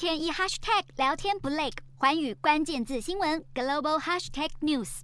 天一 hashtag 聊天不累，环宇关键字新闻 global hashtag news。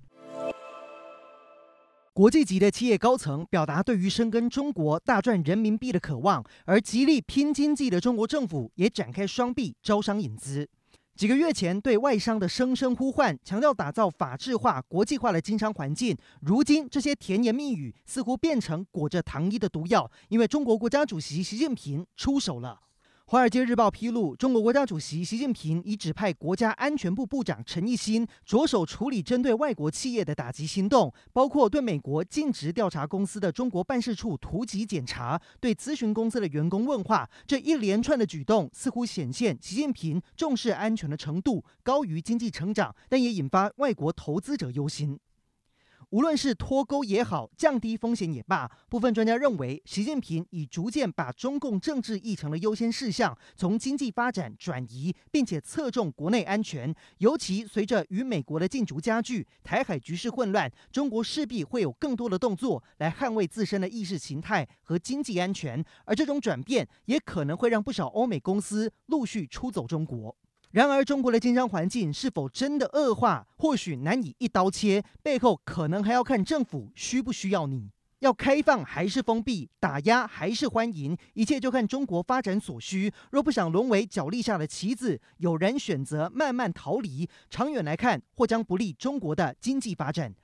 国际级的企业高层表达对于深耕中国、大赚人民币的渴望，而极力拼经济的中国政府也展开双臂招商引资。几个月前对外商的声声呼唤，强调打造法治化、国际化的经商环境，如今这些甜言蜜语似乎变成裹着糖衣的毒药，因为中国国家主席习近平出手了。《华尔街日报》披露，中国国家主席习近平已指派国家安全部部长陈毅新着手处理针对外国企业的打击行动，包括对美国尽职调查公司的中国办事处突击检查，对咨询公司的员工问话。这一连串的举动似乎显现习近平重视安全的程度高于经济成长，但也引发外国投资者忧心。无论是脱钩也好，降低风险也罢，部分专家认为，习近平已逐渐把中共政治议程的优先事项从经济发展转移，并且侧重国内安全。尤其随着与美国的竞逐加剧，台海局势混乱，中国势必会有更多的动作来捍卫自身的意识形态和经济安全，而这种转变也可能会让不少欧美公司陆续出走中国。然而，中国的经商环境是否真的恶化，或许难以一刀切，背后可能还要看政府需不需要你，要开放还是封闭，打压还是欢迎，一切就看中国发展所需。若不想沦为脚力下的棋子，有人选择慢慢逃离，长远来看或将不利中国的经济发展。